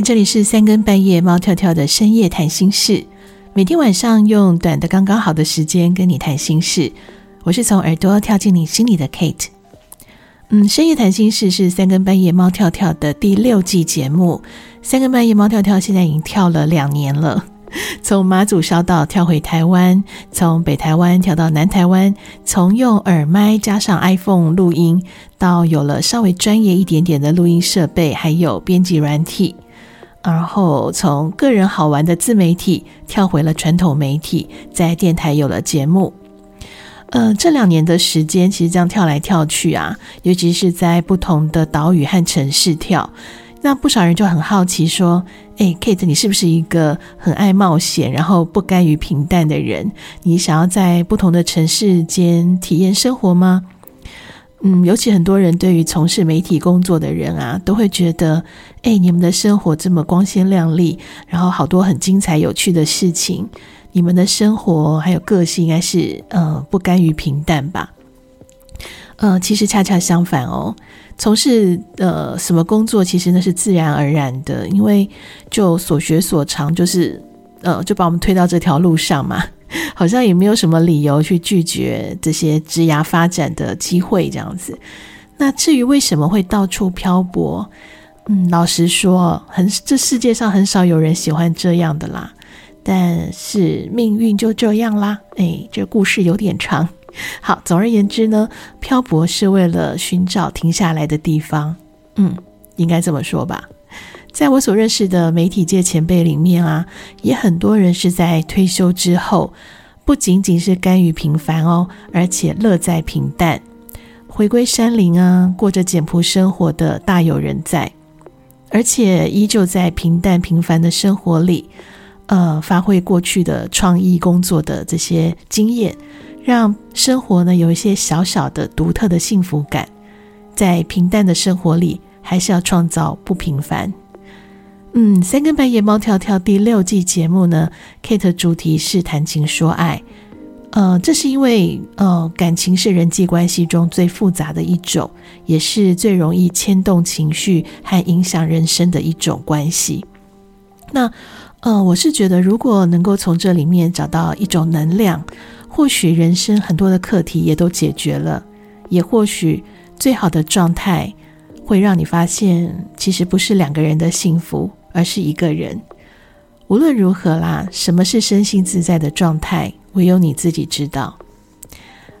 这里是三更半夜猫跳跳的深夜谈心事，每天晚上用短的刚刚好的时间跟你谈心事。我是从耳朵跳进你心里的 Kate。嗯，深夜谈心事是三更半夜猫跳跳的第六季节目。三更半夜猫跳跳现在已经跳了两年了。从马祖小岛跳回台湾，从北台湾跳到南台湾，从用耳麦加上 iPhone 录音，到有了稍微专业一点点的录音设备，还有编辑软体，然后从个人好玩的自媒体跳回了传统媒体，在电台有了节目。呃，这两年的时间，其实这样跳来跳去啊，尤其是在不同的岛屿和城市跳。那不少人就很好奇说：“诶，Kate，你是不是一个很爱冒险，然后不甘于平淡的人？你想要在不同的城市间体验生活吗？”嗯，尤其很多人对于从事媒体工作的人啊，都会觉得：“诶，你们的生活这么光鲜亮丽，然后好多很精彩有趣的事情，你们的生活还有个性应该是呃不甘于平淡吧？”呃，其实恰恰相反哦。从事呃什么工作，其实那是自然而然的，因为就所学所长，就是呃就把我们推到这条路上嘛，好像也没有什么理由去拒绝这些枝芽发展的机会这样子。那至于为什么会到处漂泊，嗯，老实说，很这世界上很少有人喜欢这样的啦。但是命运就这样啦，哎，这故事有点长。好，总而言之呢，漂泊是为了寻找停下来的地方。嗯，应该这么说吧。在我所认识的媒体界前辈里面啊，也很多人是在退休之后，不仅仅是甘于平凡哦，而且乐在平淡，回归山林啊，过着简朴生活的大有人在，而且依旧在平淡平凡的生活里，呃，发挥过去的创意工作的这些经验。让生活呢有一些小小的独特的幸福感，在平淡的生活里，还是要创造不平凡。嗯，三更半夜猫跳跳第六季节目呢，Kate 主题是谈情说爱。呃，这是因为呃，感情是人际关系中最复杂的一种，也是最容易牵动情绪和影响人生的一种关系。那呃，我是觉得，如果能够从这里面找到一种能量。或许人生很多的课题也都解决了，也或许最好的状态会让你发现，其实不是两个人的幸福，而是一个人。无论如何啦，什么是身心自在的状态，唯有你自己知道。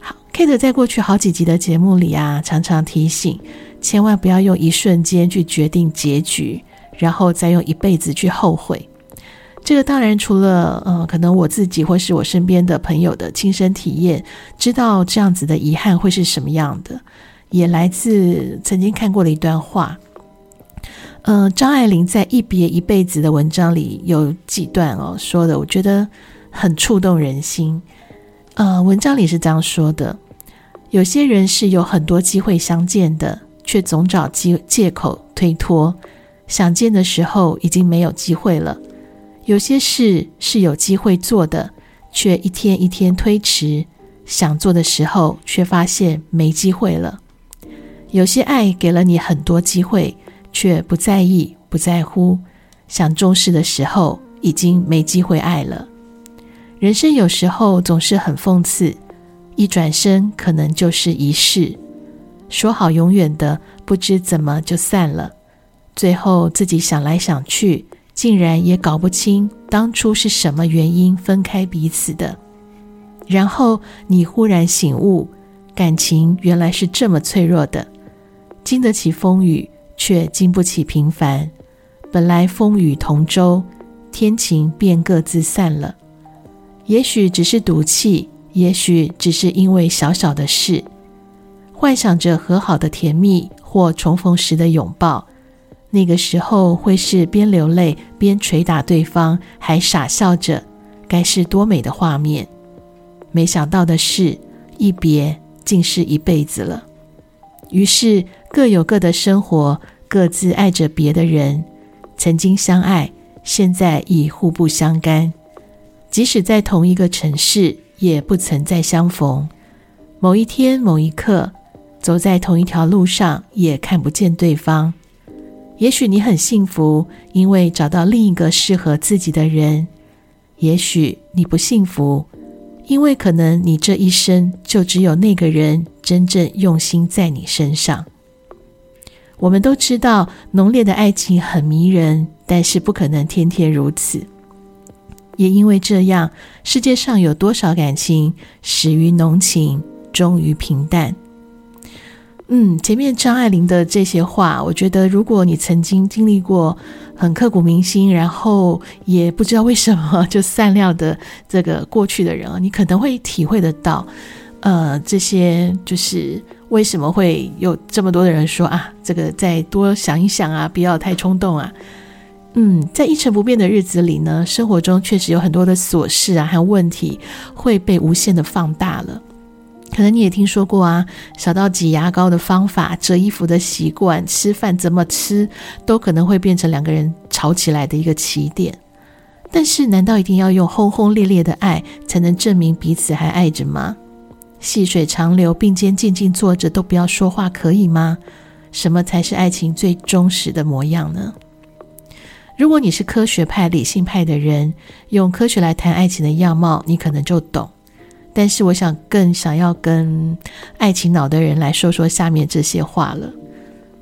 好，Kate 在过去好几集的节目里啊，常常提醒，千万不要用一瞬间去决定结局，然后再用一辈子去后悔。这个当然除了呃，可能我自己或是我身边的朋友的亲身体验，知道这样子的遗憾会是什么样的，也来自曾经看过的一段话。呃，张爱玲在《一别一辈子》的文章里有几段哦说的，我觉得很触动人心。呃，文章里是这样说的：有些人是有很多机会相见的，却总找机借口推脱，想见的时候已经没有机会了。有些事是有机会做的，却一天一天推迟；想做的时候，却发现没机会了。有些爱给了你很多机会，却不在意、不在乎；想重视的时候，已经没机会爱了。人生有时候总是很讽刺，一转身可能就是一世。说好永远的，不知怎么就散了。最后自己想来想去。竟然也搞不清当初是什么原因分开彼此的，然后你忽然醒悟，感情原来是这么脆弱的，经得起风雨，却经不起平凡。本来风雨同舟，天晴便各自散了。也许只是赌气，也许只是因为小小的事，幻想着和好的甜蜜或重逢时的拥抱。那个时候会是边流泪边捶打对方，还傻笑着，该是多美的画面。没想到的是，一别竟是一辈子了。于是各有各的生活，各自爱着别的人。曾经相爱，现在已互不相干。即使在同一个城市，也不曾再相逢。某一天，某一刻，走在同一条路上，也看不见对方。也许你很幸福，因为找到另一个适合自己的人；也许你不幸福，因为可能你这一生就只有那个人真正用心在你身上。我们都知道，浓烈的爱情很迷人，但是不可能天天如此。也因为这样，世界上有多少感情始于浓情，终于平淡？嗯，前面张爱玲的这些话，我觉得如果你曾经经历过很刻骨铭心，然后也不知道为什么就散掉的这个过去的人啊，你可能会体会得到，呃，这些就是为什么会有这么多的人说啊，这个再多想一想啊，不要太冲动啊。嗯，在一成不变的日子里呢，生活中确实有很多的琐事啊，还有问题会被无限的放大了。可能你也听说过啊，小到挤牙膏的方法、折衣服的习惯、吃饭怎么吃，都可能会变成两个人吵起来的一个起点。但是，难道一定要用轰轰烈烈的爱才能证明彼此还爱着吗？细水长流，并肩静静坐着都不要说话，可以吗？什么才是爱情最忠实的模样呢？如果你是科学派、理性派的人，用科学来谈爱情的样貌，你可能就懂。但是，我想更想要跟爱情脑的人来说说下面这些话了。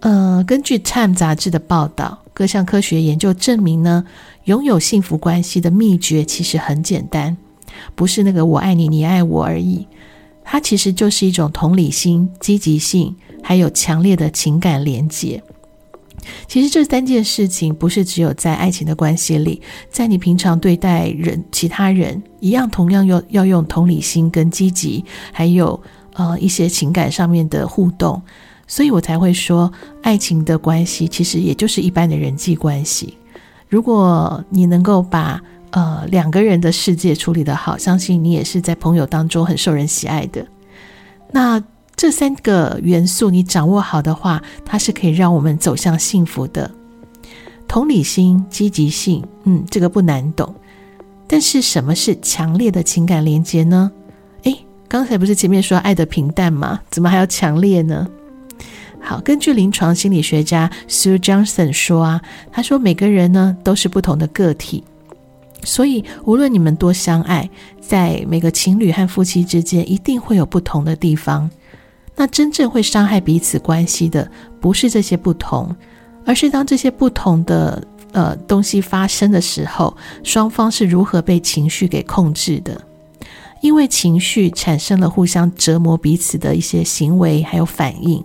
呃，根据《Time》杂志的报道，各项科学研究证明呢，拥有幸福关系的秘诀其实很简单，不是那个“我爱你，你爱我”而已。它其实就是一种同理心、积极性，还有强烈的情感连结。其实这三件事情不是只有在爱情的关系里，在你平常对待人、其他人一样，同样要要用同理心跟积极，还有呃一些情感上面的互动，所以我才会说，爱情的关系其实也就是一般的人际关系。如果你能够把呃两个人的世界处理得好，相信你也是在朋友当中很受人喜爱的。那。这三个元素你掌握好的话，它是可以让我们走向幸福的。同理心、积极性，嗯，这个不难懂。但是什么是强烈的情感连接呢？诶，刚才不是前面说爱的平淡吗？怎么还要强烈呢？好，根据临床心理学家 Sue Johnson 说啊，他说每个人呢都是不同的个体，所以无论你们多相爱，在每个情侣和夫妻之间，一定会有不同的地方。那真正会伤害彼此关系的，不是这些不同，而是当这些不同的呃东西发生的时候，双方是如何被情绪给控制的。因为情绪产生了互相折磨彼此的一些行为还有反应。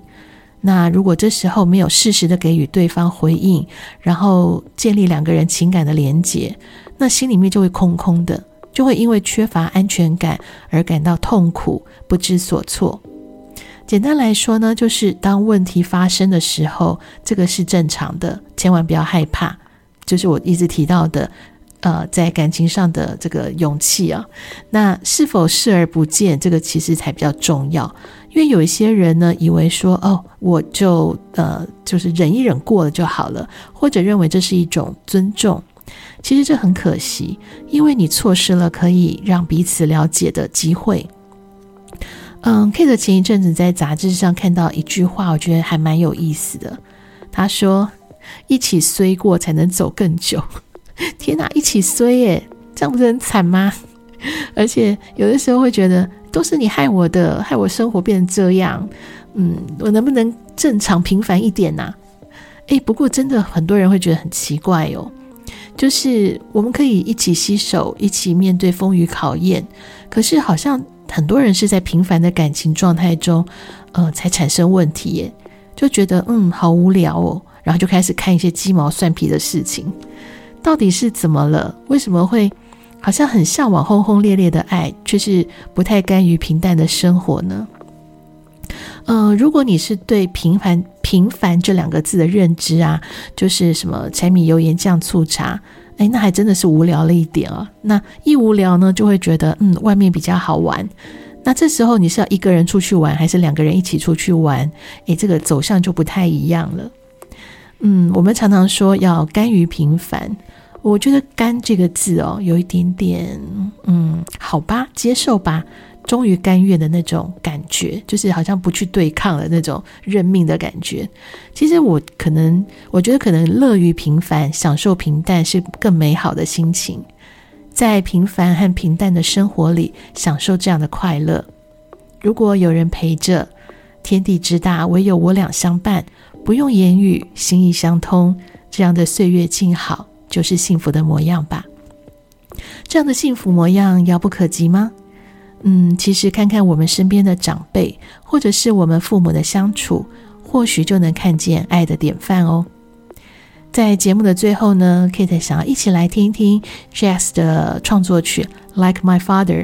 那如果这时候没有适时的给予对方回应，然后建立两个人情感的连结，那心里面就会空空的，就会因为缺乏安全感而感到痛苦，不知所措。简单来说呢，就是当问题发生的时候，这个是正常的，千万不要害怕。就是我一直提到的，呃，在感情上的这个勇气啊。那是否视而不见，这个其实才比较重要。因为有一些人呢，以为说哦，我就呃，就是忍一忍过了就好了，或者认为这是一种尊重。其实这很可惜，因为你错失了可以让彼此了解的机会。嗯，Kate 前一阵子在杂志上看到一句话，我觉得还蛮有意思的。他说：“一起衰过才能走更久。” 天哪，一起衰耶，这样不是很惨吗？而且有的时候会觉得都是你害我的，害我生活变成这样。嗯，我能不能正常平凡一点呢？诶，不过真的很多人会觉得很奇怪哦，就是我们可以一起携手，一起面对风雨考验，可是好像。很多人是在平凡的感情状态中，呃，才产生问题耶，就觉得嗯，好无聊哦，然后就开始看一些鸡毛蒜皮的事情，到底是怎么了？为什么会好像很向往轰轰烈烈的爱，却是不太甘于平淡的生活呢？呃，如果你是对平凡平凡这两个字的认知啊，就是什么柴米油盐酱醋茶。哎，那还真的是无聊了一点啊。那一无聊呢，就会觉得嗯，外面比较好玩。那这时候你是要一个人出去玩，还是两个人一起出去玩？哎，这个走向就不太一样了。嗯，我们常常说要甘于平凡，我觉得“甘”这个字哦，有一点点嗯，好吧，接受吧。终于甘愿的那种感觉，就是好像不去对抗的那种认命的感觉。其实我可能，我觉得可能乐于平凡，享受平淡是更美好的心情。在平凡和平淡的生活里，享受这样的快乐。如果有人陪着，天地之大，唯有我俩相伴，不用言语，心意相通，这样的岁月静好，就是幸福的模样吧。这样的幸福模样遥不可及吗？嗯，其实看看我们身边的长辈，或者是我们父母的相处，或许就能看见爱的典范哦。在节目的最后呢，Kate 想要一起来听一听 Jazz 的创作曲《Like My Father》。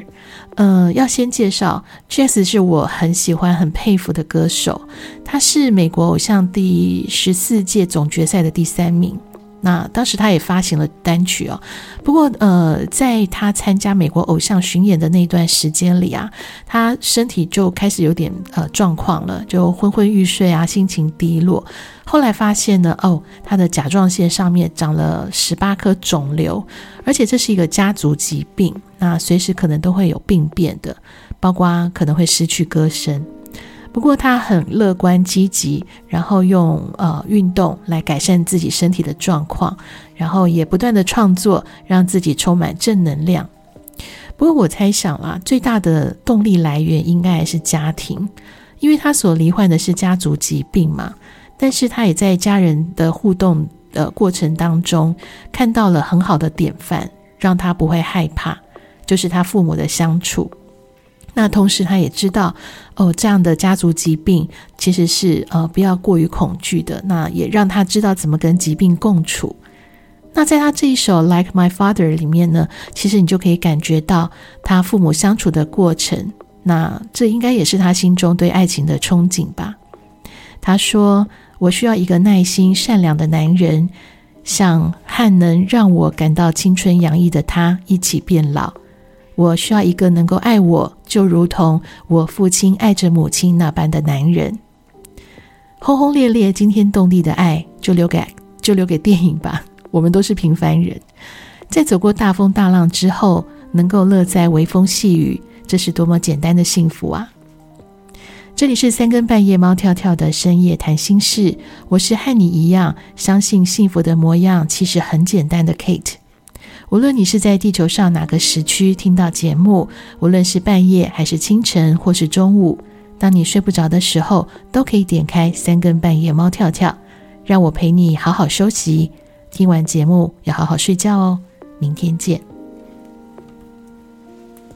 呃，要先介绍 Jazz 是我很喜欢、很佩服的歌手，他是美国偶像第十四届总决赛的第三名。那当时他也发行了单曲哦，不过呃，在他参加美国偶像巡演的那段时间里啊，他身体就开始有点呃状况了，就昏昏欲睡啊，心情低落。后来发现呢，哦，他的甲状腺上面长了十八颗肿瘤，而且这是一个家族疾病，那随时可能都会有病变的，包括可能会失去歌声。不过他很乐观积极，然后用呃运动来改善自己身体的状况，然后也不断的创作，让自己充满正能量。不过我猜想啦，最大的动力来源应该还是家庭，因为他所罹患的是家族疾病嘛。但是他也在家人的互动的过程当中看到了很好的典范，让他不会害怕，就是他父母的相处。那同时，他也知道，哦，这样的家族疾病其实是呃不要过于恐惧的。那也让他知道怎么跟疾病共处。那在他这一首《Like My Father》里面呢，其实你就可以感觉到他父母相处的过程。那这应该也是他心中对爱情的憧憬吧。他说：“我需要一个耐心、善良的男人，像和能让我感到青春洋溢的他一起变老。”我需要一个能够爱我，就如同我父亲爱着母亲那般的男人。轰轰烈烈、惊天动地的爱，就留给就留给电影吧。我们都是平凡人，在走过大风大浪之后，能够乐在微风细雨，这是多么简单的幸福啊！这里是三更半夜，猫跳跳的深夜谈心事，我是和你一样相信幸福的模样，其实很简单的 Kate。无论你是在地球上哪个时区听到节目，无论是半夜还是清晨或是中午，当你睡不着的时候，都可以点开三更半夜猫跳跳，让我陪你好好休息。听完节目要好好睡觉哦，明天见。